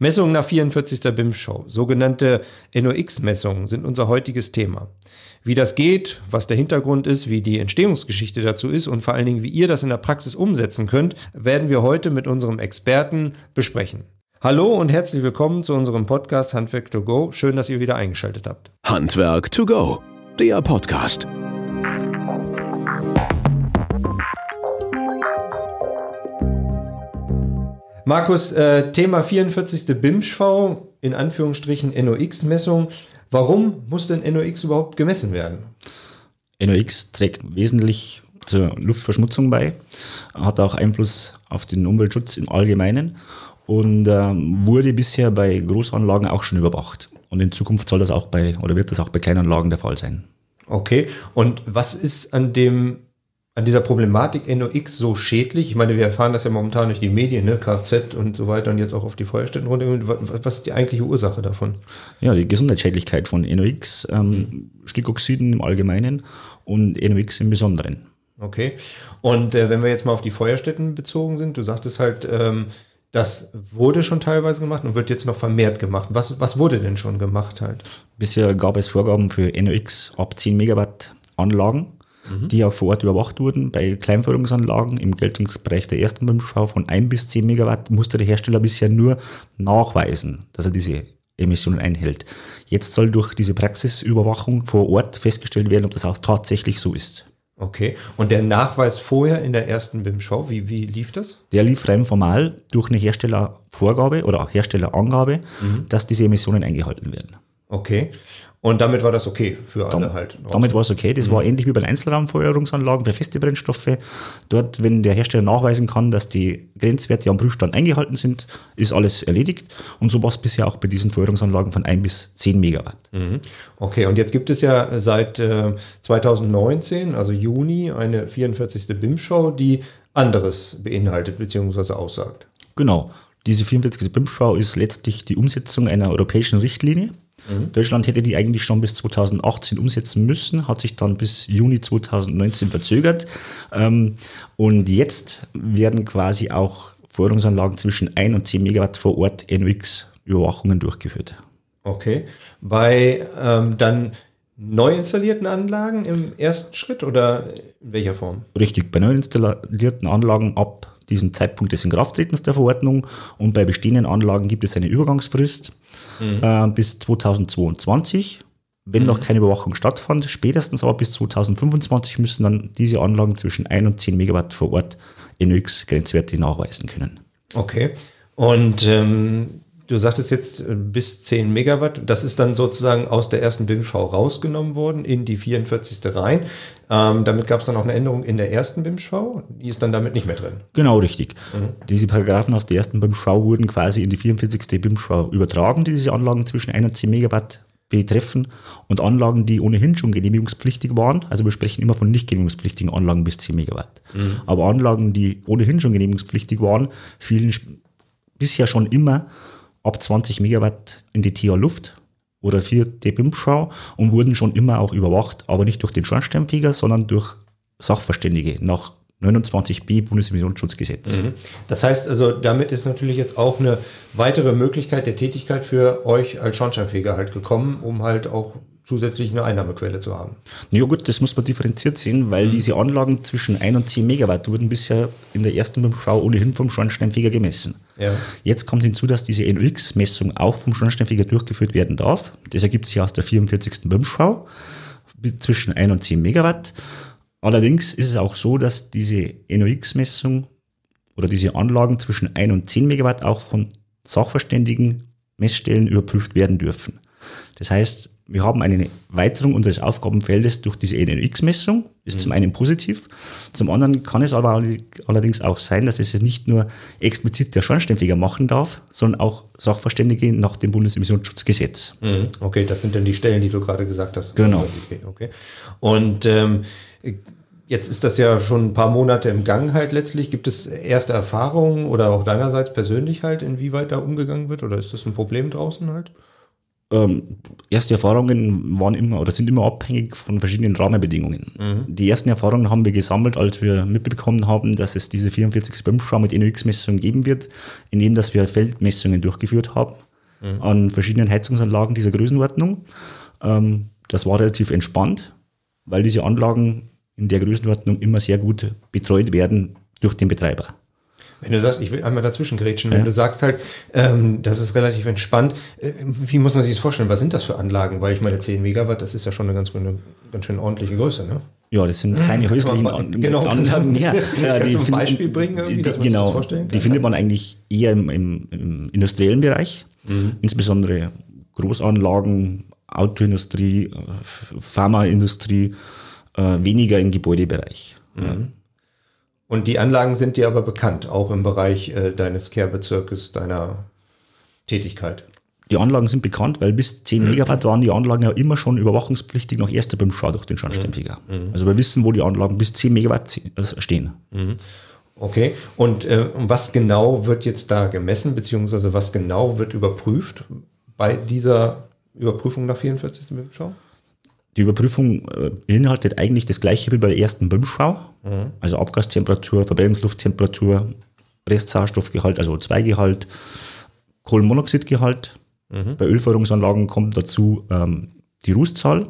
Messungen nach 44. BIM-Show, sogenannte NOx-Messungen, sind unser heutiges Thema. Wie das geht, was der Hintergrund ist, wie die Entstehungsgeschichte dazu ist und vor allen Dingen, wie ihr das in der Praxis umsetzen könnt, werden wir heute mit unserem Experten besprechen. Hallo und herzlich willkommen zu unserem Podcast Handwerk to Go. Schön, dass ihr wieder eingeschaltet habt. Handwerk to Go, der Podcast. Markus, äh, Thema 44. BIMSCHV, in Anführungsstrichen NOx-Messung. Warum muss denn NOx überhaupt gemessen werden? NOx trägt wesentlich zur Luftverschmutzung bei, hat auch Einfluss auf den Umweltschutz im Allgemeinen und äh, wurde bisher bei Großanlagen auch schon überwacht. Und in Zukunft soll das auch bei oder wird das auch bei Kleinanlagen der Fall sein. Okay, und was ist an dem an dieser Problematik NOx so schädlich? Ich meine, wir erfahren das ja momentan durch die Medien, ne? Kfz und so weiter und jetzt auch auf die Feuerstätten runter. Was ist die eigentliche Ursache davon? Ja, die Gesundheitsschädlichkeit von NOx, ähm, mhm. Stickoxiden im Allgemeinen und NOx im Besonderen. Okay. Und äh, wenn wir jetzt mal auf die Feuerstätten bezogen sind, du sagtest halt, ähm, das wurde schon teilweise gemacht und wird jetzt noch vermehrt gemacht. Was, was wurde denn schon gemacht halt? Bisher gab es Vorgaben für NOx ab 10 Megawatt Anlagen mhm. die auch vor Ort überwacht wurden. Bei Kleinförderungsanlagen im Geltungsbereich der ersten BIM-Schau von 1 bis 10 Megawatt musste der Hersteller bisher nur nachweisen, dass er diese Emissionen einhält. Jetzt soll durch diese Praxisüberwachung vor Ort festgestellt werden, ob das auch tatsächlich so ist. Okay. Und der Nachweis vorher in der ersten BIM-Show, wie, wie lief das? Der lief rein formal durch eine Herstellervorgabe oder Herstellerangabe, mhm. dass diese Emissionen eingehalten werden. Okay. Und damit war das okay für alle damit, halt. Damit war es okay. Das mhm. war ähnlich wie bei den Einzelraumfeuerungsanlagen für feste Brennstoffe. Dort, wenn der Hersteller nachweisen kann, dass die Grenzwerte am Prüfstand eingehalten sind, ist alles erledigt. Und so war es bisher auch bei diesen Feuerungsanlagen von 1 bis 10 Megawatt. Mhm. Okay, und jetzt gibt es ja seit äh, 2019, also Juni, eine 44. BIM-Show, die anderes beinhaltet bzw. aussagt. Genau. Diese 44. BIM-Show ist letztlich die Umsetzung einer europäischen Richtlinie Mhm. Deutschland hätte die eigentlich schon bis 2018 umsetzen müssen, hat sich dann bis Juni 2019 verzögert. Ähm, und jetzt werden quasi auch Förderungsanlagen zwischen 1 und 10 Megawatt vor Ort NOx-Überwachungen durchgeführt. Okay. Bei ähm, dann neu installierten Anlagen im ersten Schritt oder in welcher Form? Richtig, bei neu installierten Anlagen ab diesem Zeitpunkt des Inkrafttretens der Verordnung und bei bestehenden Anlagen gibt es eine Übergangsfrist mhm. äh, bis 2022. Wenn mhm. noch keine Überwachung stattfand, spätestens aber bis 2025 müssen dann diese Anlagen zwischen 1 und 10 Megawatt vor Ort NOx-Grenzwerte nachweisen können. Okay. Und ähm, Du sagtest jetzt äh, bis 10 Megawatt. Das ist dann sozusagen aus der ersten BIM-Schau rausgenommen worden in die 44. rein. Ähm, damit gab es dann auch eine Änderung in der ersten BIM-Schau. Die ist dann damit nicht mehr drin. Genau, richtig. Mhm. Diese Paragraphen aus der ersten BIM-Schau wurden quasi in die 44. BIM-Schau übertragen, die diese Anlagen zwischen 1 und 10 Megawatt betreffen und Anlagen, die ohnehin schon genehmigungspflichtig waren. Also wir sprechen immer von nicht genehmigungspflichtigen Anlagen bis 10 Megawatt. Mhm. Aber Anlagen, die ohnehin schon genehmigungspflichtig waren, fielen bisher schon immer ab 20 Megawatt in die TH Luft oder 4 BIM-Schau und wurden schon immer auch überwacht, aber nicht durch den Schornsteinfeger, sondern durch Sachverständige nach 29b Bundesemissionsschutzgesetz. Mhm. Das heißt also, damit ist natürlich jetzt auch eine weitere Möglichkeit der Tätigkeit für euch als Schornsteinfeger halt gekommen, um halt auch zusätzlich eine Einnahmequelle zu haben. Ja gut, das muss man differenziert sehen, weil mhm. diese Anlagen zwischen 1 und 10 Megawatt wurden bisher in der ersten Schau ohnehin vom Schornsteinfeger gemessen. Ja. Jetzt kommt hinzu, dass diese NOx-Messung auch vom Schornsteinfeger durchgeführt werden darf. Das ergibt sich aus der 44. BIM-Schau zwischen 1 und 10 Megawatt. Allerdings ist es auch so, dass diese NOx-Messung oder diese Anlagen zwischen 1 und 10 Megawatt auch von Sachverständigen Messstellen überprüft werden dürfen. Das heißt, wir haben eine Weiterung unseres Aufgabenfeldes durch diese NOx-Messung, ist mhm. zum einen positiv, zum anderen kann es aber allerdings auch sein, dass es nicht nur explizit der Schornsteinfeger machen darf, sondern auch Sachverständige nach dem Bundesemissionsschutzgesetz. Mhm. Okay, das sind dann die Stellen, die du gerade gesagt hast. Genau. Okay. Und ähm, Jetzt ist das ja schon ein paar Monate im Gang halt letztlich. Gibt es erste Erfahrungen oder auch deinerseits persönlich halt, inwieweit da umgegangen wird? Oder ist das ein Problem draußen halt? Ähm, erste Erfahrungen waren immer oder sind immer abhängig von verschiedenen Rahmenbedingungen. Mhm. Die ersten Erfahrungen haben wir gesammelt, als wir mitbekommen haben, dass es diese 44 BIM-Schau mit NOx-Messungen geben wird, indem dass wir Feldmessungen durchgeführt haben mhm. an verschiedenen Heizungsanlagen dieser Größenordnung. Ähm, das war relativ entspannt, weil diese Anlagen in der Größenordnung immer sehr gut betreut werden durch den Betreiber. Wenn du sagst, ich will einmal dazwischen grätschen, wenn du sagst halt, ähm, das ist relativ entspannt, äh, wie muss man sich das vorstellen? Was sind das für Anlagen? Weil ich meine, 10 Megawatt, das ist ja schon eine ganz, eine ganz schön ordentliche Größe, ne? Ja, das sind keine häuslichen An genau. Anlagen mehr. Ja, die ein Beispiel bringen, die, die, genau, die findet man eigentlich eher im, im, im industriellen Bereich, mhm. insbesondere Großanlagen, Autoindustrie, Pharmaindustrie, äh, weniger im Gebäudebereich. Mhm. Und die Anlagen sind dir aber bekannt, auch im Bereich äh, deines Care-Bezirkes, deiner Tätigkeit. Die Anlagen sind bekannt, weil bis 10 Megawatt waren die Anlagen ja immer schon überwachungspflichtig nach erster BIM-Schau durch den Schornsteinfeger. Mhm. Also wir wissen, wo die Anlagen bis 10 Megawatt äh, stehen. Mhm. Okay, und äh, was genau wird jetzt da gemessen, beziehungsweise was genau wird überprüft bei dieser Überprüfung nach 44. BIM-Schau? Die Überprüfung äh, beinhaltet eigentlich das gleiche wie bei der ersten BIM-Schau. Mhm. Also Abgastemperatur, Verbrennungslufttemperatur, Restsauerstoffgehalt, also O2-Gehalt, Kohlenmonoxidgehalt. Mhm. Bei Ölfeuerungsanlagen kommt dazu ähm, die Rußzahl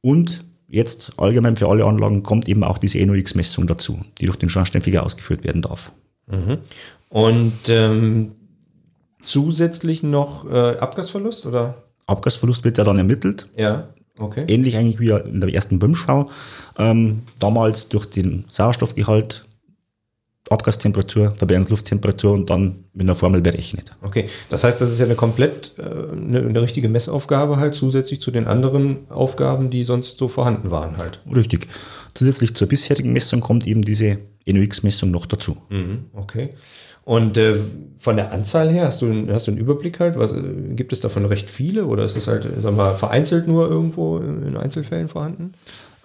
und jetzt allgemein für alle Anlagen kommt eben auch diese NOx-Messung dazu, die durch den Schornsteinfeger ausgeführt werden darf. Mhm. Und ähm, zusätzlich noch äh, Abgasverlust oder? Abgasverlust wird ja dann ermittelt. Ja. Okay. Ähnlich eigentlich wie in der ersten BIM-Schau. Ähm, damals durch den Sauerstoffgehalt, Abgastemperatur, Verbrennungslufttemperatur und dann mit einer Formel berechnet. Okay, das heißt, das ist ja eine komplett äh, eine, eine, richtige Messaufgabe halt, zusätzlich zu den anderen Aufgaben, die sonst so vorhanden waren halt. Richtig. Zusätzlich zur bisherigen Messung kommt eben diese NOx-Messung noch dazu. Mhm, okay. Und äh, von der Anzahl her, hast du, hast du einen Überblick halt? Was, äh, gibt es davon recht viele oder ist es halt, sag mal, vereinzelt nur irgendwo in Einzelfällen vorhanden?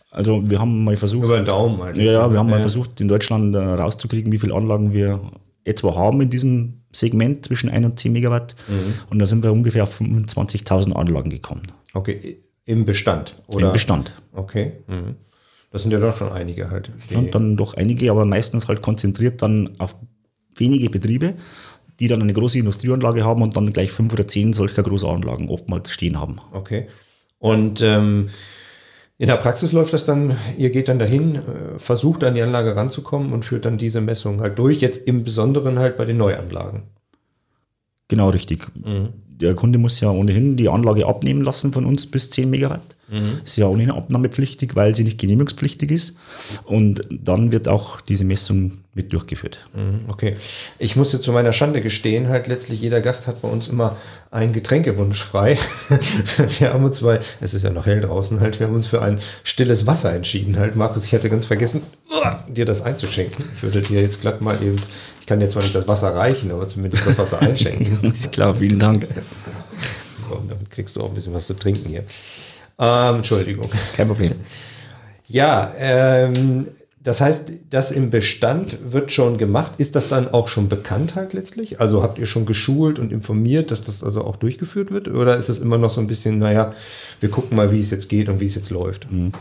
Also wir haben mal versucht. Über den Daumen halt. Ja, ja wir haben ja. mal versucht, in Deutschland äh, rauszukriegen, wie viele Anlagen wir etwa haben in diesem Segment zwischen 1 und 10 Megawatt. Mhm. Und da sind wir ungefähr auf 25.000 Anlagen gekommen. Okay, im Bestand, oder? Im Bestand. Okay. Mhm. Das sind ja doch schon einige halt. Das sind dann doch einige, aber meistens halt konzentriert dann auf wenige Betriebe, die dann eine große Industrieanlage haben und dann gleich fünf oder zehn solcher Großanlagen oftmals stehen haben. Okay. Und ähm, in der Praxis läuft das dann, ihr geht dann dahin, äh, versucht an die Anlage ranzukommen und führt dann diese Messung halt durch, jetzt im Besonderen halt bei den Neuanlagen. Genau, richtig. Mhm. Der Kunde muss ja ohnehin die Anlage abnehmen lassen von uns bis 10 Megawatt. Mhm. Ist ja ohnehin abnahmepflichtig, weil sie nicht genehmigungspflichtig ist. Und dann wird auch diese Messung mit durchgeführt. Mhm, okay. Ich musste zu meiner Schande gestehen, halt letztlich jeder Gast hat bei uns immer einen Getränkewunsch frei. wir haben uns, weil es ist ja noch hell draußen, halt, wir haben uns für ein stilles Wasser entschieden. Halt, Markus, ich hatte ganz vergessen, dir das einzuschenken. Ich würde dir jetzt glatt mal eben, ich kann dir zwar nicht das Wasser reichen, aber zumindest das Wasser einschenken. ist klar, vielen Dank. Und damit kriegst du auch ein bisschen was zu trinken hier. Ähm, Entschuldigung. Kein Problem. Ja, ähm, das heißt, das im Bestand wird schon gemacht. Ist das dann auch schon bekannt halt letztlich? Also habt ihr schon geschult und informiert, dass das also auch durchgeführt wird? Oder ist es immer noch so ein bisschen, naja, wir gucken mal, wie es jetzt geht und wie es jetzt läuft? Mhm.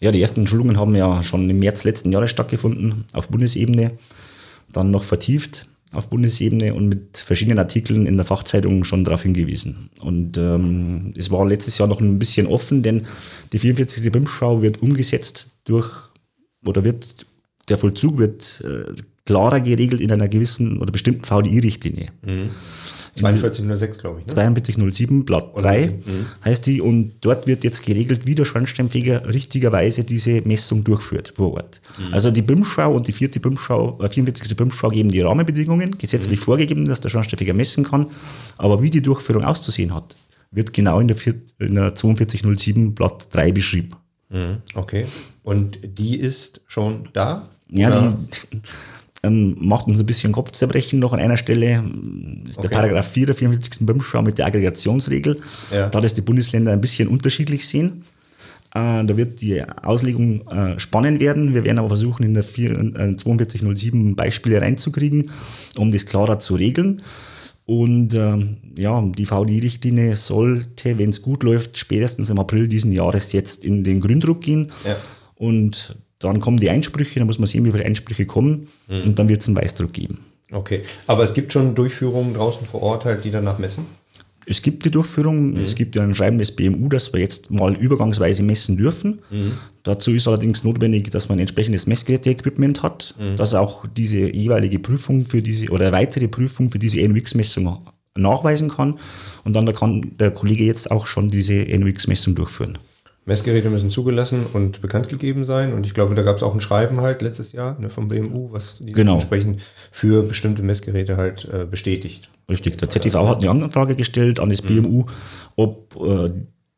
Ja, die ersten Schulungen haben ja schon im März letzten Jahres stattgefunden, auf Bundesebene. Dann noch vertieft auf Bundesebene und mit verschiedenen Artikeln in der Fachzeitung schon darauf hingewiesen. Und ähm, es war letztes Jahr noch ein bisschen offen, denn die 44. BIM-Schau wird umgesetzt durch oder wird der Vollzug wird äh, klarer geregelt in einer gewissen oder bestimmten VDI-Richtlinie. Mhm. 4206, glaube ich. Ne? 4207, Blatt 3 mhm. heißt die. Und dort wird jetzt geregelt, wie der Schornsteinfeger richtigerweise diese Messung durchführt vor Ort. Mhm. Also die BIM-Schau und die vierte BIM-Schau, äh, 44. BIM-Schau geben die Rahmenbedingungen, gesetzlich mhm. vorgegeben, dass der Schornsteinfeger messen kann. Aber wie die Durchführung auszusehen hat, wird genau in der, in der 4207 Blatt 3 beschrieben. Mhm. Okay. Und die ist schon da? Ja, die ähm, macht uns ein bisschen Kopfzerbrechen noch an einer Stelle. ist okay. der Paragraph 4 der 44. BIM-Schau mit der Aggregationsregel. Ja. Da das die Bundesländer ein bisschen unterschiedlich sehen. Äh, da wird die Auslegung äh, spannend werden. Wir werden aber versuchen, in der 4, äh, 4207 Beispiele reinzukriegen, um das klarer zu regeln. Und ähm, ja, die VDI-Richtlinie sollte, wenn es gut läuft, spätestens im April diesen Jahres jetzt in den Gründruck gehen. Ja. Und dann kommen die Einsprüche, dann muss man sehen, wie viele Einsprüche kommen mhm. und dann wird es einen Weißdruck geben. Okay, aber es gibt schon Durchführungen draußen vor Ort halt, die danach messen? Es gibt die Durchführung, mhm. es gibt ja ein Schreiben des BMU, dass wir jetzt mal übergangsweise messen dürfen. Mhm. Dazu ist allerdings notwendig, dass man ein entsprechendes Messgeräte-Equipment hat, mhm. dass auch diese jeweilige Prüfung für diese oder weitere Prüfung für diese NOx-Messung nachweisen kann. Und dann kann der Kollege jetzt auch schon diese NOx-Messung durchführen. Messgeräte müssen zugelassen und bekannt gegeben sein. Und ich glaube, da gab es auch ein Schreiben halt letztes Jahr ne, vom BMU, was die genau. entsprechend für bestimmte Messgeräte halt äh, bestätigt. Richtig. Der ZTV hat eine Anfrage gestellt an das mhm. BMU, ob äh,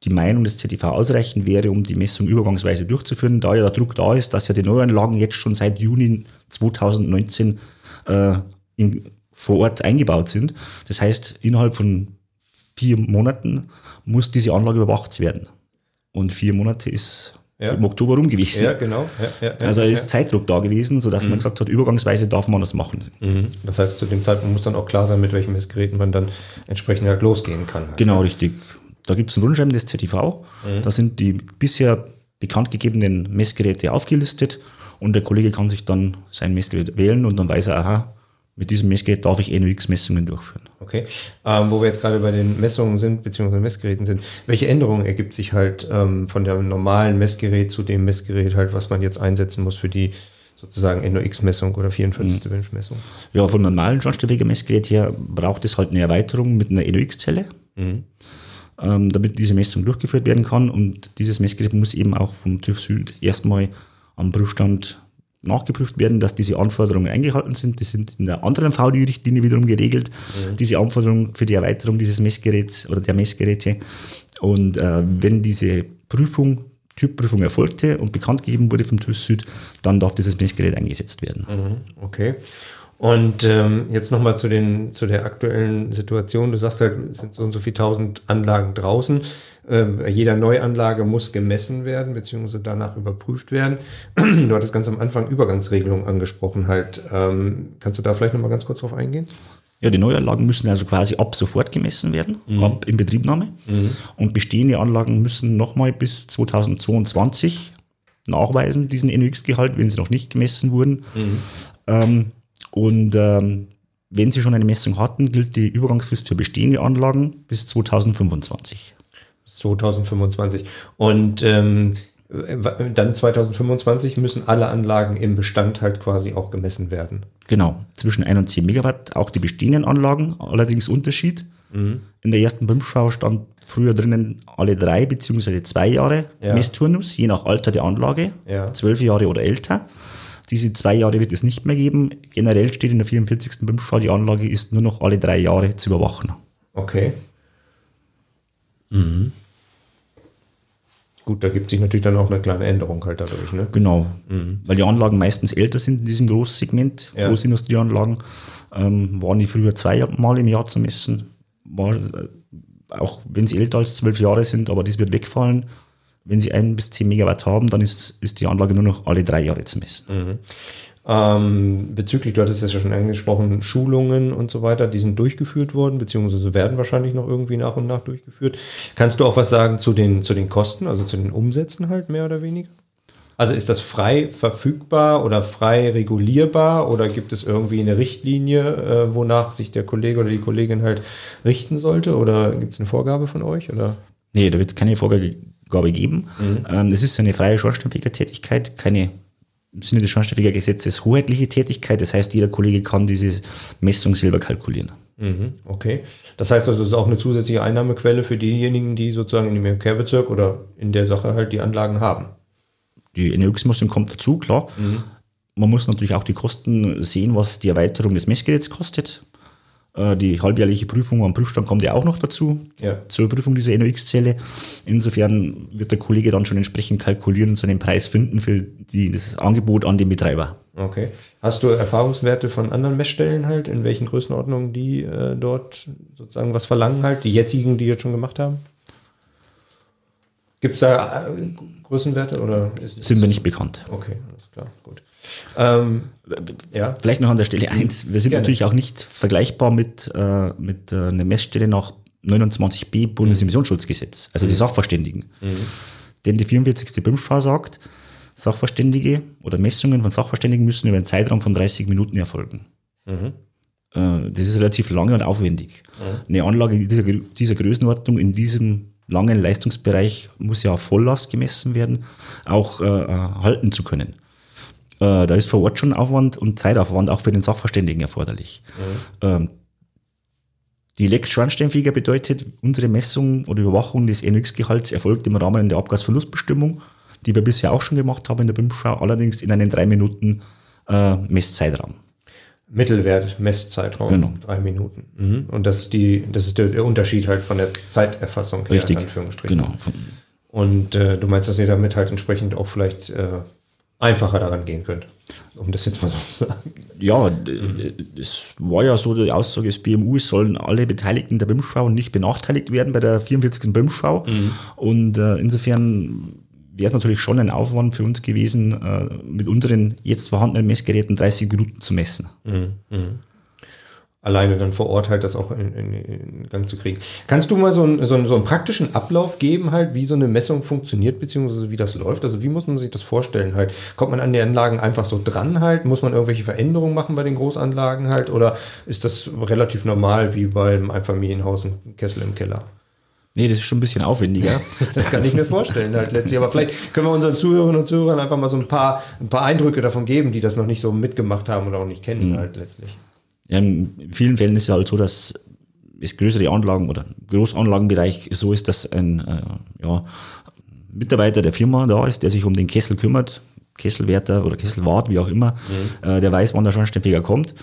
die Meinung des ZTV ausreichend wäre, um die Messung übergangsweise durchzuführen, da ja der Druck da ist, dass ja die Neuanlagen jetzt schon seit Juni 2019 äh, in, vor Ort eingebaut sind. Das heißt, innerhalb von vier Monaten muss diese Anlage überwacht werden. Und vier Monate ist ja. im Oktober rum gewesen. Ja, genau. Ja, ja, also ist Zeitdruck da gewesen, sodass mhm. man gesagt hat, übergangsweise darf man das machen. Mhm. Das heißt, zu dem Zeitpunkt muss dann auch klar sein, mit welchen Messgeräten man dann entsprechend halt losgehen kann. Genau, richtig. Da gibt es ein Rundschreiben des ZTV. Mhm. Da sind die bisher bekannt gegebenen Messgeräte aufgelistet und der Kollege kann sich dann sein Messgerät wählen und dann weiß er, aha, mit diesem Messgerät darf ich NOx-Messungen durchführen. Okay. Ähm, wo wir jetzt gerade bei den Messungen sind, beziehungsweise Messgeräten sind, welche Änderungen ergibt sich halt ähm, von dem normalen Messgerät zu dem Messgerät halt, was man jetzt einsetzen muss für die sozusagen NOx-Messung oder 44. Mhm. Wünsch-Messung? Ja, von normalen Schornsteinfeger-Messgerät her braucht es halt eine Erweiterung mit einer NOx-Zelle, mhm. ähm, damit diese Messung durchgeführt werden kann. Und dieses Messgerät muss eben auch vom TÜV Süd erstmal am Prüfstand nachgeprüft werden, dass diese Anforderungen eingehalten sind. Die sind in der anderen VDI-Richtlinie wiederum geregelt, mhm. diese Anforderungen für die Erweiterung dieses Messgeräts oder der Messgeräte. Und äh, wenn diese Prüfung, Typprüfung erfolgte und bekannt gegeben wurde vom TÜV Süd, dann darf dieses Messgerät eingesetzt werden. Mhm. Okay. Und ähm, jetzt nochmal zu, zu der aktuellen Situation. Du sagst halt, es sind so und so viele tausend Anlagen draußen. Äh, jeder Neuanlage muss gemessen werden, beziehungsweise danach überprüft werden. du hattest ganz am Anfang Übergangsregelungen angesprochen halt. Ähm, kannst du da vielleicht nochmal ganz kurz drauf eingehen? Ja, die Neuanlagen müssen also quasi ab sofort gemessen werden, mhm. ab Inbetriebnahme. Mhm. Und bestehende Anlagen müssen nochmal bis 2022 nachweisen, diesen NOx-Gehalt, wenn sie noch nicht gemessen wurden. Mhm. Ähm, und ähm, wenn sie schon eine Messung hatten, gilt die Übergangsfrist für bestehende Anlagen bis 2025. 2025. Und ähm, dann 2025 müssen alle Anlagen im Bestand halt quasi auch gemessen werden. Genau, zwischen 1 und 10 Megawatt auch die bestehenden Anlagen, allerdings Unterschied. Mhm. In der ersten BIM-Schau stand früher drinnen alle drei beziehungsweise zwei Jahre ja. Messturnus, je nach Alter der Anlage, ja. zwölf Jahre oder älter. Diese zwei Jahre wird es nicht mehr geben. Generell steht in der 44. BIM-Schau, die Anlage ist nur noch alle drei Jahre zu überwachen. Okay. Mhm. Gut, da gibt sich natürlich dann auch eine kleine Änderung halt dadurch. Ne? Genau, mhm. weil die Anlagen meistens älter sind in diesem Großsegment, ja. Großindustrieanlagen. Ähm, waren die früher zweimal im Jahr zu messen. War, äh, auch wenn sie älter als zwölf Jahre sind, aber das wird wegfallen. Wenn sie ein bis zehn Megawatt haben, dann ist, ist die Anlage nur noch alle drei Jahre zu messen. Mhm. Ähm, bezüglich, du hattest es ja schon angesprochen, Schulungen und so weiter, die sind durchgeführt worden, beziehungsweise werden wahrscheinlich noch irgendwie nach und nach durchgeführt. Kannst du auch was sagen zu den, zu den Kosten, also zu den Umsätzen halt mehr oder weniger? Also ist das frei verfügbar oder frei regulierbar oder gibt es irgendwie eine Richtlinie, äh, wonach sich der Kollege oder die Kollegin halt richten sollte? Oder gibt es eine Vorgabe von euch? Oder? Nee, da wird es keine Vorgabe geben. Mhm. Ähm, das ist eine freie Schornsteinfegertätigkeit, keine im Sinne des Schornsteinfegergesetzes hoheitliche Tätigkeit. Das heißt, jeder Kollege kann diese Messung selber kalkulieren. Mhm, okay. Das heißt also, es ist auch eine zusätzliche Einnahmequelle für diejenigen, die sozusagen in dem Kehrbezirk oder in der Sache halt die Anlagen haben. Die NOx-Messung kommt dazu, klar. Mhm. Man muss natürlich auch die Kosten sehen, was die Erweiterung des Messgeräts kostet. Äh, die halbjährliche Prüfung am Prüfstand kommt ja auch noch dazu, ja. zur Prüfung dieser NOx-Zelle. Insofern wird der Kollege dann schon entsprechend kalkulieren und so einen Preis finden für die, das Angebot an den Betreiber. Okay. Hast du Erfahrungswerte von anderen Messstellen halt, in welchen Größenordnungen die äh, dort sozusagen was verlangen halt, die jetzigen, die jetzt schon gemacht haben? Gibt es da äh, Größenwerte oder sind wir nicht bekannt? Okay, alles klar, gut. Ähm, ja. Vielleicht noch an der Stelle eins. Wir sind Gerne. natürlich auch nicht vergleichbar mit, äh, mit äh, einer Messstelle nach 29b Bundesemissionsschutzgesetz, also mhm. die Sachverständigen. Mhm. Denn die 44. BIMSCHA sagt, Sachverständige oder Messungen von Sachverständigen müssen über einen Zeitraum von 30 Minuten erfolgen. Mhm. Äh, das ist relativ lange und aufwendig. Mhm. Eine Anlage dieser, dieser Größenordnung in diesem langen Leistungsbereich muss ja auf Volllast gemessen werden, auch äh, äh, halten zu können. Äh, da ist vor Ort schon Aufwand und Zeitaufwand auch für den Sachverständigen erforderlich. Mhm. Ähm, die Lex Schornsteinfeger bedeutet, unsere Messung oder Überwachung des NOx-Gehalts erfolgt im Rahmen der Abgasverlustbestimmung, die wir bisher auch schon gemacht haben in der BIM-Schau, allerdings in einem drei Minuten äh, Messzeitraum. Mittelwert, Messzeitraum, genau. drei Minuten. Mhm. Und das ist, die, das ist der, Unterschied halt von der Zeiterfassung her, Richtig. in Anführungsstrichen. Genau. Und äh, du meinst, dass ihr damit halt entsprechend auch vielleicht äh, einfacher daran gehen könnt, um das jetzt mal so zu sagen. Ja, es war ja so die Aussage des BMU, sollen alle Beteiligten der BIM-Schau nicht benachteiligt werden bei der 44. BIM-Schau. Mhm. Und äh, insofern wäre es natürlich schon ein Aufwand für uns gewesen, äh, mit unseren jetzt vorhandenen Messgeräten 30 Minuten zu messen. Mhm. Mhm alleine dann vor Ort halt das auch in, in, in Gang zu kriegen. Kannst du mal so, ein, so, einen, so einen praktischen Ablauf geben, halt, wie so eine Messung funktioniert, beziehungsweise wie das läuft? Also wie muss man sich das vorstellen halt? Kommt man an die Anlagen einfach so dran halt? Muss man irgendwelche Veränderungen machen bei den Großanlagen halt? Oder ist das relativ normal wie beim Einfamilienhaus ein Kessel im Keller? Nee, das ist schon ein bisschen aufwendiger. das kann ich mir vorstellen halt letztlich. Aber vielleicht können wir unseren Zuhörerinnen und Zuhörern einfach mal so ein paar, ein paar Eindrücke davon geben, die das noch nicht so mitgemacht haben oder auch nicht kennen mhm. halt letztlich. Ja, in vielen Fällen ist es halt so, dass es größere Anlagen oder Großanlagenbereich so ist, dass ein äh, ja, Mitarbeiter der Firma da ist, der sich um den Kessel kümmert, Kesselwärter oder Kesselwart, wie auch immer, mhm. äh, der weiß, wann der Schornsteinfeger kommt,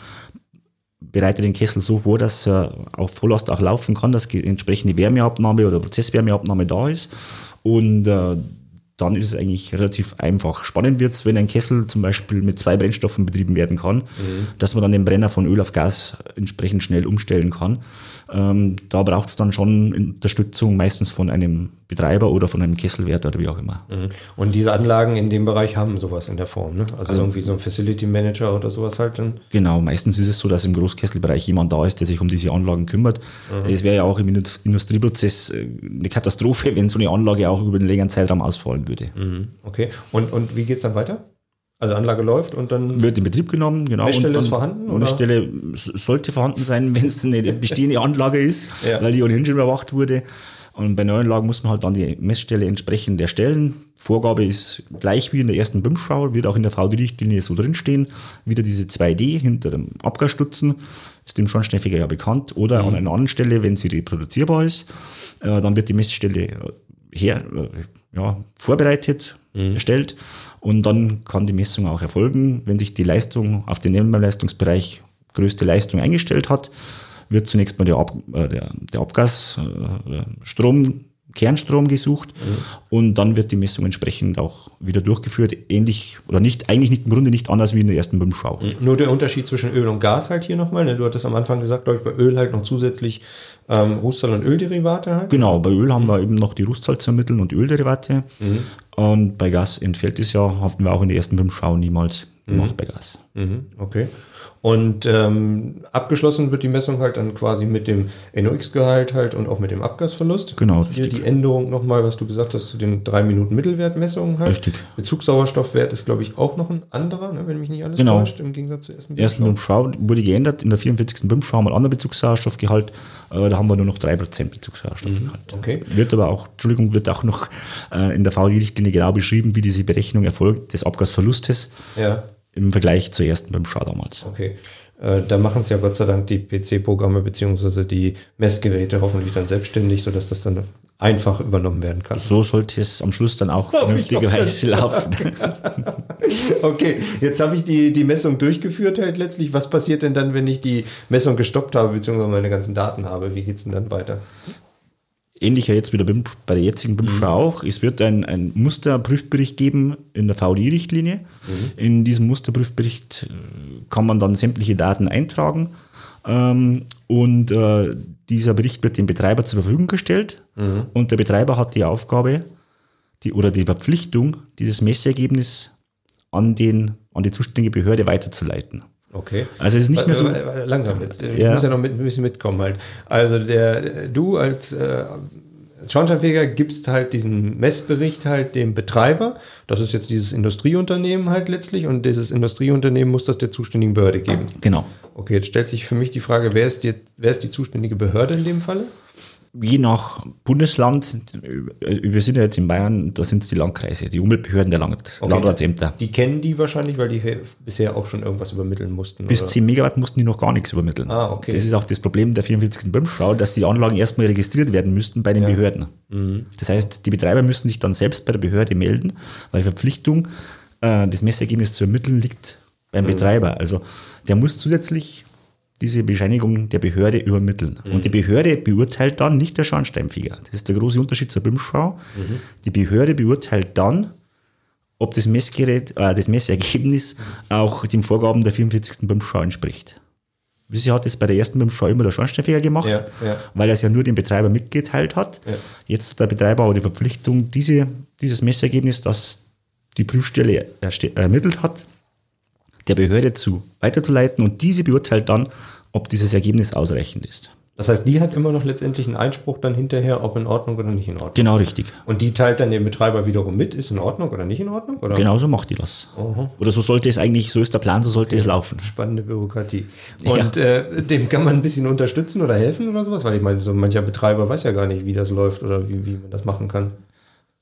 bereitet den Kessel so vor, dass er auf Volllast auch laufen kann, dass entsprechende Wärmeabnahme oder Prozesswärmeabnahme da ist und äh, dann ist es eigentlich relativ einfach. Spannend wird es, wenn ein Kessel zum Beispiel mit zwei Brennstoffen betrieben werden kann, mhm. dass man dann den Brenner von Öl auf Gas entsprechend schnell umstellen kann. Ähm, da braucht es dann schon Unterstützung, meistens von einem Betreiber oder von einem Kesselwärter oder wie auch immer. Mhm. Und diese Anlagen in dem Bereich haben sowas in der Form, ne? Also, also irgendwie so ein Facility Manager oder sowas halt dann? Genau, meistens ist es so, dass im Großkesselbereich jemand da ist, der sich um diese Anlagen kümmert. Mhm. Es wäre ja auch im Industrieprozess äh, eine Katastrophe, wenn so eine Anlage auch über einen längeren Zeitraum ausfallen würde. Mhm. Okay, und, und wie geht es dann weiter? Also Anlage läuft und dann. Wird in Betrieb genommen, genau. Messstelle ist vorhanden? Und Messstelle sollte vorhanden sein, wenn es eine bestehende Anlage ist, ja. weil die ohnehin schon überwacht wurde. Und bei neuen Anlagen muss man halt dann die Messstelle entsprechend erstellen. Vorgabe ist gleich wie in der ersten BIM-Schau, wird auch in der VD-Richtlinie so drinstehen. Wieder diese 2D hinter dem Abgasstutzen, ist dem Schornsteinfeger ja bekannt. Oder mhm. an einer anderen Stelle, wenn sie reproduzierbar ist, äh, dann wird die Messstelle her, äh, ja, vorbereitet, mhm. erstellt und dann kann die Messung auch erfolgen. Wenn sich die Leistung auf den Nebenleistungsbereich größte Leistung eingestellt hat, wird zunächst mal der, Ab, äh, der, der Abgasstrom, äh, Kernstrom gesucht mhm. und dann wird die Messung entsprechend auch wieder durchgeführt. Ähnlich oder nicht, eigentlich nicht, im Grunde nicht anders wie in der ersten BIM-Schau. Mhm. Nur der Unterschied zwischen Öl und Gas halt hier nochmal. Ne? Du hattest am Anfang gesagt, glaube ich, bei Öl halt noch zusätzlich ähm, Rußsalz- und Ölderivate halt. Genau, bei Öl haben wir eben noch die Rußsalzmittel und Ölderivate. Mhm. Und bei Gas entfällt es ja, haben wir auch in der ersten BIM-Schau niemals gemacht mhm. bei Gas. Mhm. Okay. Und ähm, abgeschlossen wird die Messung halt dann quasi mit dem NOx-Gehalt halt und auch mit dem Abgasverlust. Genau, Hier die Änderung nochmal, was du gesagt hast, zu den drei Minuten Mittelwertmessungen halt. Richtig. Bezugssauerstoffwert ist, glaube ich, auch noch ein anderer, ne, wenn mich nicht alles genau. täuscht, im Gegensatz zur ersten Ersten BIMSCHAU wurde geändert. In der 44. BIMSCHAU einen anderen Bezugssauerstoffgehalt. Da haben wir nur noch 3% Bezugssauerstoffgehalt. Mhm. Okay. Wird aber auch, Entschuldigung, wird auch noch äh, in der VI-Richtlinie genau beschrieben, wie diese Berechnung erfolgt des Abgasverlustes. Ja im Vergleich zur ersten beim Schau damals. Okay. Äh, da machen es ja Gott sei Dank die PC-Programme beziehungsweise die Messgeräte hoffentlich dann selbstständig, sodass das dann einfach übernommen werden kann. So sollte es am Schluss dann auch vernünftigerweise laufen. okay, jetzt habe ich die, die Messung durchgeführt halt letztlich. Was passiert denn dann, wenn ich die Messung gestoppt habe, beziehungsweise meine ganzen Daten habe? Wie geht es denn dann weiter? ähnlicher jetzt wieder bei der jetzigen BIM mhm. auch. Es wird ein, ein Musterprüfbericht geben in der VDI-Richtlinie. Mhm. In diesem Musterprüfbericht äh, kann man dann sämtliche Daten eintragen. Ähm, und äh, dieser Bericht wird dem Betreiber zur Verfügung gestellt. Mhm. Und der Betreiber hat die Aufgabe, die, oder die Verpflichtung, dieses Messergebnis an, den, an die zuständige Behörde weiterzuleiten. Okay. Also es ist nicht mehr so. Langsam jetzt. Ich ja. muss ja noch mit, ein bisschen mitkommen halt. Also der, du als äh, Schornsteinfeger gibst halt diesen Messbericht halt dem Betreiber. Das ist jetzt dieses Industrieunternehmen halt letztlich und dieses Industrieunternehmen muss das der zuständigen Behörde geben. Genau. Okay, jetzt stellt sich für mich die Frage, wer ist die, wer ist die zuständige Behörde in dem Falle? Je nach Bundesland, wir sind ja jetzt in Bayern, da sind es die Landkreise, die Umweltbehörden der Land, okay, Landratsämter. Die kennen die wahrscheinlich, weil die bisher auch schon irgendwas übermitteln mussten. Bis oder? 10 Megawatt mussten die noch gar nichts übermitteln. Ah, okay. Das ist auch das Problem der 44. BIM-Schau, dass die Anlagen erstmal registriert werden müssten bei den ja. Behörden. Mhm. Das heißt, die Betreiber müssen sich dann selbst bei der Behörde melden, weil die Verpflichtung, äh, das Messergebnis zu ermitteln, liegt beim mhm. Betreiber. Also der muss zusätzlich diese Bescheinigung der Behörde übermitteln. Mhm. Und die Behörde beurteilt dann, nicht der Schornsteinfeger. Das ist der große Unterschied zur BIMSCHau. Mhm. Die Behörde beurteilt dann, ob das Messgerät, äh, das Messergebnis auch den Vorgaben der 44. BIMSCHau entspricht. Bisher hat es bei der ersten BIMSCHau immer der Schornsteinfeger gemacht, ja, ja. weil er es ja nur dem Betreiber mitgeteilt hat. Ja. Jetzt hat der Betreiber aber die Verpflichtung, diese, dieses Messergebnis, das die Prüfstelle ermittelt hat, der Behörde zu weiterzuleiten und diese beurteilt dann, ob dieses Ergebnis ausreichend ist. Das heißt, die hat immer noch letztendlich einen Einspruch dann hinterher, ob in Ordnung oder nicht in Ordnung. Genau richtig. Und die teilt dann dem Betreiber wiederum mit, ist in Ordnung oder nicht in Ordnung? Oder? Genau so macht die das. Aha. Oder so sollte es eigentlich, so ist der Plan, so sollte okay. es laufen. Spannende Bürokratie. Und ja. äh, dem kann man ein bisschen unterstützen oder helfen oder sowas? Weil ich meine, so mancher Betreiber weiß ja gar nicht, wie das läuft oder wie, wie man das machen kann.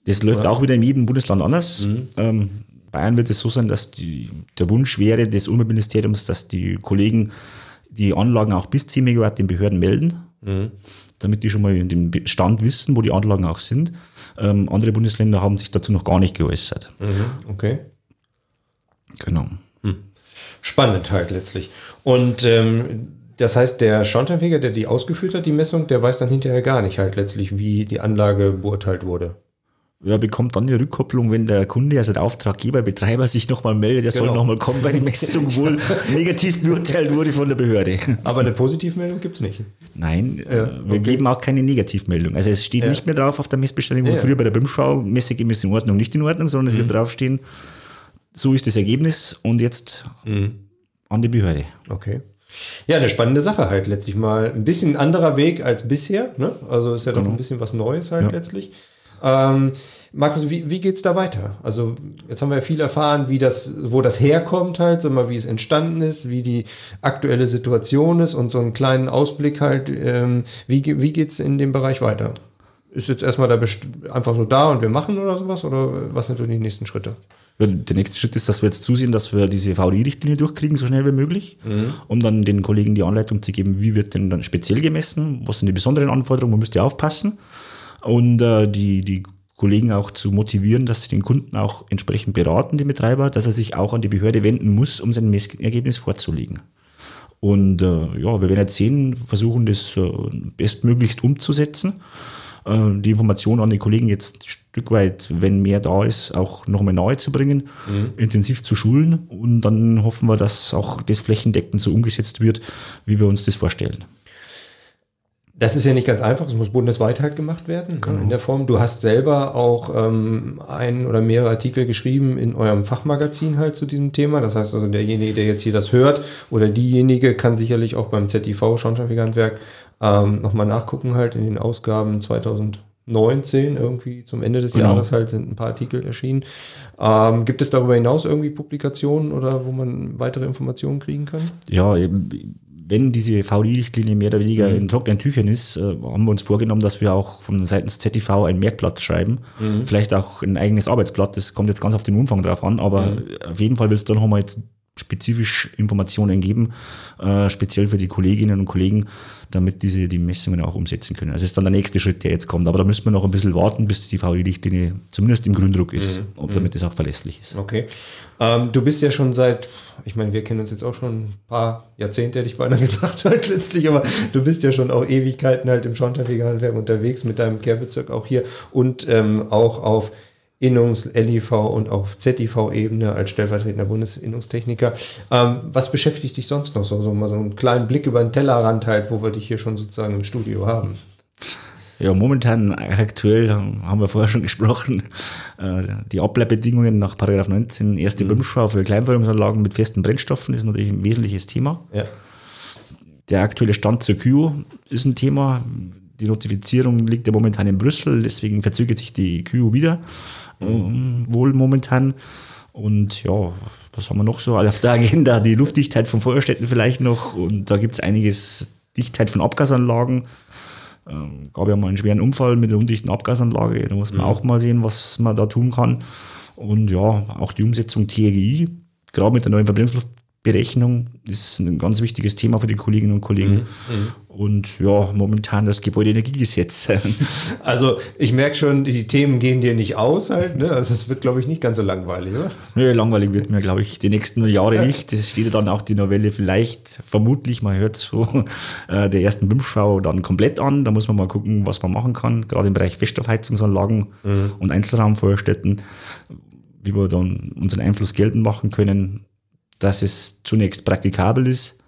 Das läuft oder? auch wieder in jedem Bundesland anders. Mhm. Ähm, Bayern wird es so sein, dass die, der Wunsch wäre des Umweltministeriums, dass die Kollegen die Anlagen auch bis 10 Megawatt den Behörden melden, mhm. damit die schon mal den Stand wissen, wo die Anlagen auch sind. Ähm, andere Bundesländer haben sich dazu noch gar nicht geäußert. Mhm. Okay. Genau. Hm. Spannend halt letztlich. Und ähm, das heißt, der Schornsteinfeger, der die ausgeführt hat, die Messung, der weiß dann hinterher gar nicht halt letztlich, wie die Anlage beurteilt wurde ja, bekommt dann die Rückkopplung, wenn der Kunde, also der Auftraggeber, Betreiber sich nochmal meldet, der genau. soll nochmal kommen, weil die Messung wohl negativ beurteilt wurde von der Behörde. Aber eine Positivmeldung gibt es nicht. Nein, ja, wir geben auch keine Negativmeldung. Also es steht ja. nicht mehr drauf auf der Messbestellung, wo früher bei der BIM-Schau Messergebnis in Ordnung, nicht in Ordnung, sondern es mhm. wird draufstehen, so ist das Ergebnis und jetzt mhm. an die Behörde. Okay. Ja, eine spannende Sache halt letztlich mal. Ein bisschen anderer Weg als bisher. Ne? Also ist ja genau. doch ein bisschen was Neues halt ja. letztlich. Ähm, Markus, wie, wie geht es da weiter? Also jetzt haben wir ja viel erfahren, wie das, wo das herkommt halt, sag mal, wie es entstanden ist, wie die aktuelle Situation ist und so einen kleinen Ausblick halt, ähm, wie, wie geht es in dem Bereich weiter? Ist jetzt erstmal da einfach so da und wir machen oder sowas? Oder was sind so die nächsten Schritte? Der nächste Schritt ist, dass wir jetzt zusehen, dass wir diese VDI-Richtlinie durchkriegen, so schnell wie möglich, mhm. um dann den Kollegen die Anleitung zu geben, wie wird denn dann speziell gemessen, was sind die besonderen Anforderungen, wo müsst ihr aufpassen und äh, die, die Kollegen auch zu motivieren, dass sie den Kunden auch entsprechend beraten, den Betreiber, dass er sich auch an die Behörde wenden muss, um sein Messergebnis vorzulegen. Und äh, ja, wir werden jetzt sehen, versuchen das äh, bestmöglichst umzusetzen. Äh, die Informationen an die Kollegen jetzt ein Stück weit, wenn mehr da ist, auch nochmal nahe zu bringen, mhm. intensiv zu schulen. Und dann hoffen wir, dass auch das flächendeckend so umgesetzt wird, wie wir uns das vorstellen. Das ist ja nicht ganz einfach, es muss bundesweit halt gemacht werden genau. in der Form. Du hast selber auch ähm, ein oder mehrere Artikel geschrieben in eurem Fachmagazin halt zu diesem Thema. Das heißt also, derjenige, der jetzt hier das hört oder diejenige kann sicherlich auch beim ZIV Schornsteinfegerhandwerk ähm, nochmal nachgucken halt in den Ausgaben 2019 irgendwie zum Ende des genau. Jahres halt sind ein paar Artikel erschienen. Ähm, gibt es darüber hinaus irgendwie Publikationen oder wo man weitere Informationen kriegen kann? Ja, eben wenn diese VDI-Richtlinie mehr oder weniger mhm. in trockenen Tüchern ist, äh, haben wir uns vorgenommen, dass wir auch von seitens ZTV ein Merkblatt schreiben. Mhm. Vielleicht auch ein eigenes Arbeitsblatt. Das kommt jetzt ganz auf den Umfang drauf an, aber mhm. auf jeden Fall wird es dann nochmal jetzt spezifisch Informationen geben, äh, speziell für die Kolleginnen und Kollegen, damit diese die Messungen auch umsetzen können. Also ist dann der nächste Schritt, der jetzt kommt. Aber da müssen wir noch ein bisschen warten, bis die VI-Richtlinie zumindest im Gründruck ist, mhm. und damit es auch verlässlich ist. Okay. Ähm, du bist ja schon seit, ich meine, wir kennen uns jetzt auch schon ein paar Jahrzehnte, hätte ich beinahe gesagt, halt letztlich, aber du bist ja schon auch Ewigkeiten halt im Schornsteinfegerhandwerk unterwegs mit deinem Kehrbezirk auch hier und ähm, auch auf Innungs-, LIV und auf ZIV-Ebene als stellvertretender Bundesinnungstechniker. Ähm, was beschäftigt dich sonst noch so? So mal so einen kleinen Blick über den Tellerrand halt, wo wir dich hier schon sozusagen im Studio haben. Ja, momentan aktuell haben wir vorher schon gesprochen, Äh, die Ableihbedingungen nach Paragraph 19, erste mhm. Für Kleinfeuerungsanlagen mit festen Brennstoffen ist natürlich ein wesentliches Thema. Ja. Der aktuelle Stand zur KÜO ist ein Thema. Die Notifizierung liegt ja momentan in Brüssel, deswegen verzögert sich die KÜO wieder, mhm. wohl momentan. Und ja, was haben wir noch so auf der Agenda? Die Luftdichtheit von Feuerstätten vielleicht noch. Und da gibt es einiges Dichtheit von Abgasanlagen. Ähm, gab ja mal einen schweren Unfall mit einer undichten Abgasanlage. Da muss man mhm. auch mal sehen, was man da tun kann. Und ja, auch die Umsetzung TRGI, gerade mit der neuen Verbrennungsluftberechnung, ist ein ganz wichtiges Thema für die Kolleginnen und Kollegen. Mhm. Und ja, momentan das Gebäudeenergiegesetz. Also ich merke schon, die Themen gehen dir nicht aus halt. Ne? Also es wird, glaube ich, nicht ganz so langweilig, oder? Nee, langweilig wird mir, glaube ich, die nächsten Jahre ja. nicht. Das steht dann auch die Novelle vielleicht, vermutlich, man hört so, äh, der ersten BIM-Schau dann komplett an. Da muss man mal gucken, was man machen kann, gerade im Bereich Feststoffheizungsanlagen mhm. und Einzelraumfeuerstätten, wie wir dann unseren Einfluss geltend machen können, dass es zunächst praktikabel ist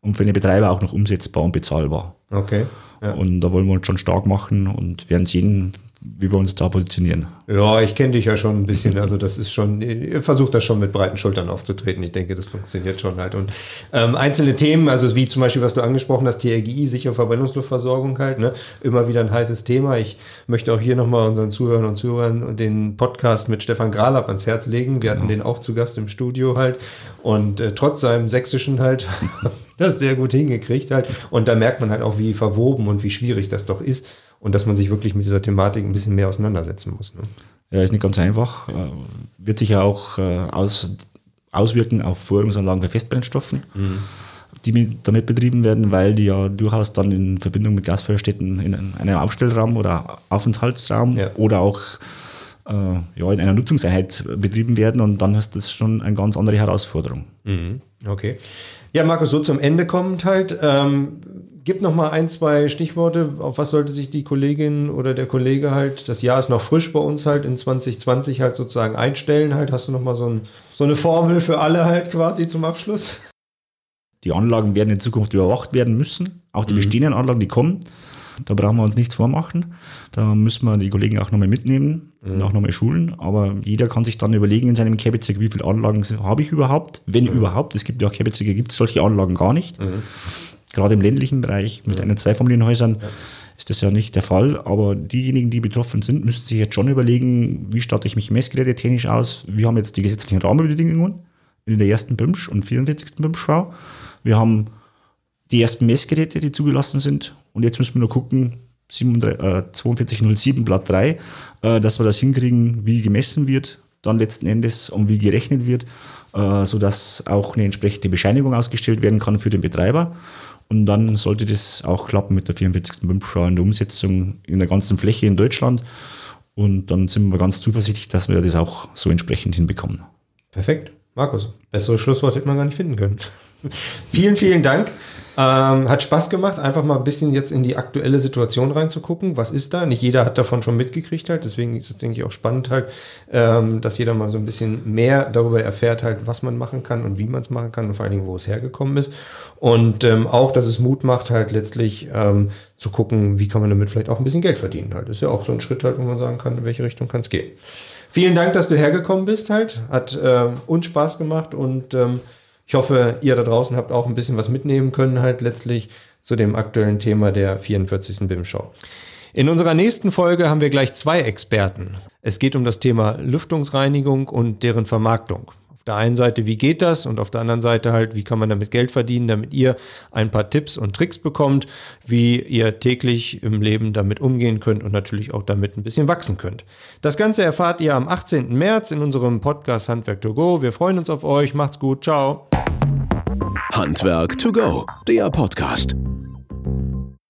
und für den Betreiber auch noch umsetzbar und bezahlbar. Okay. Ja. Und da wollen wir uns schon stark machen und werden sehen, wie wir uns da positionieren. Ja, ich kenne dich ja schon ein bisschen. Also das ist schon, ihr versucht das schon mit breiten Schultern aufzutreten. Ich denke, das funktioniert schon halt. Und ähm, einzelne Themen, also wie zum Beispiel, was du angesprochen hast, TRGI, sichere Verbrennungsluftversorgung halt, ne? immer wieder ein heißes Thema. Ich möchte auch hier nochmal unseren Zuhörern und Zuhörern den Podcast mit Stefan Gralab ans Herz legen. Wir hatten ja. den auch zu Gast im Studio halt. Und äh, trotz seinem Sächsischen halt das sehr gut hingekriegt halt. Und da merkt man halt auch, wie verwoben und wie schwierig das doch ist und dass man sich wirklich mit dieser Thematik ein bisschen mehr auseinandersetzen muss. Ne? Ja, ist nicht ganz einfach. Äh, wird sich ja auch äh, aus, auswirken auf Feuerungsanlagen für Festbrennstoffen, mhm. die damit betrieben werden, weil die ja durchaus dann in Verbindung mit Gasfeuerstätten in einem Aufstellraum oder Aufenthaltsraum ja. oder auch äh, ja, in einer Nutzungseinheit betrieben werden und dann ist das schon eine ganz andere Herausforderung. Mhm. Okay. Ja, Markus, so zum Ende kommend halt. Ähm, gib noch mal ein, zwei Stichworte. Auf was sollte sich die Kollegin oder der Kollege halt, das Jahr ist noch frisch bei uns halt, in 2020 halt sozusagen einstellen halt? Hast du noch mal so, ein, so eine Formel für alle halt quasi zum Abschluss? Die Anlagen werden in Zukunft überwacht werden müssen. Auch die mhm. bestehenden Anlagen, die kommen. Da brauchen wir uns nichts vormachen. Da müssen wir die Kollegen auch nochmal mitnehmen mhm. und auch nochmal schulen. Aber jeder kann sich dann überlegen in seinem Kehrbezirk, wie viele Anlagen habe ich überhaupt? Wenn mhm. überhaupt. Es gibt ja auch Kehrbezirke, gibt es solche Anlagen gar nicht. Mhm gerade im ländlichen Bereich mit ja. ein- Zweifamilienhäusern ja. ist das ja nicht der Fall. Aber diejenigen, die betroffen sind, müssen sich jetzt schon überlegen, wie starte ich mich messgerätetechnisch aus? Wir haben jetzt die gesetzlichen Rahmenbedingungen in der ersten BIMSCH und 44. BIMSCH-Schau. Wir haben die ersten Messgeräte, die zugelassen sind. Und jetzt müssen wir nur gucken, 4207 äh, Blatt 3, äh, dass wir das hinkriegen, wie gemessen wird, dann letzten Endes und wie gerechnet wird, äh, sodass auch eine entsprechende Bescheinigung ausgestellt werden kann für den Betreiber. Und dann sollte das auch klappen mit der 44. BIM-Schau in der Umsetzung in der ganzen Fläche in Deutschland. Und dann sind wir ganz zuversichtlich, dass wir das auch so entsprechend hinbekommen. Perfekt. Markus, besseres Schlusswort hätte man gar nicht finden können. vielen, vielen Dank. Ähm, hat Spaß gemacht, einfach mal ein bisschen jetzt in die aktuelle Situation reinzugucken. Was ist da? Nicht jeder hat davon schon mitgekriegt halt. Deswegen ist es, denke ich, auch spannend halt, ähm, dass jeder mal so ein bisschen mehr darüber erfährt halt, was man machen kann und wie man es machen kann und vor allen Dingen, wo es hergekommen ist. Und ähm, auch, dass es Mut macht halt letztlich ähm, zu gucken, wie kann man damit vielleicht auch ein bisschen Geld verdienen halt. Ist ja auch so ein Schritt halt, wo man sagen kann, in welche Richtung kann es gehen. Vielen Dank, dass du hergekommen bist halt. Hat äh, uns Spaß gemacht und ähm, ich hoffe, ihr da draußen habt auch ein bisschen was mitnehmen können, halt letztlich zu dem aktuellen Thema der 44. BIM-Show. In unserer nächsten Folge haben wir gleich zwei Experten. Es geht um das Thema Lüftungsreinigung und deren Vermarktung. Der einen Seite, wie geht das? Und auf der anderen Seite halt, wie kann man damit Geld verdienen, damit ihr ein paar Tipps und Tricks bekommt, wie ihr täglich im Leben damit umgehen könnt und natürlich auch damit ein bisschen wachsen könnt. Das Ganze erfahrt ihr am 18. März in unserem Podcast Handwerk to go. Wir freuen uns auf euch. Macht's gut. Ciao. Handwerk to go, der Podcast.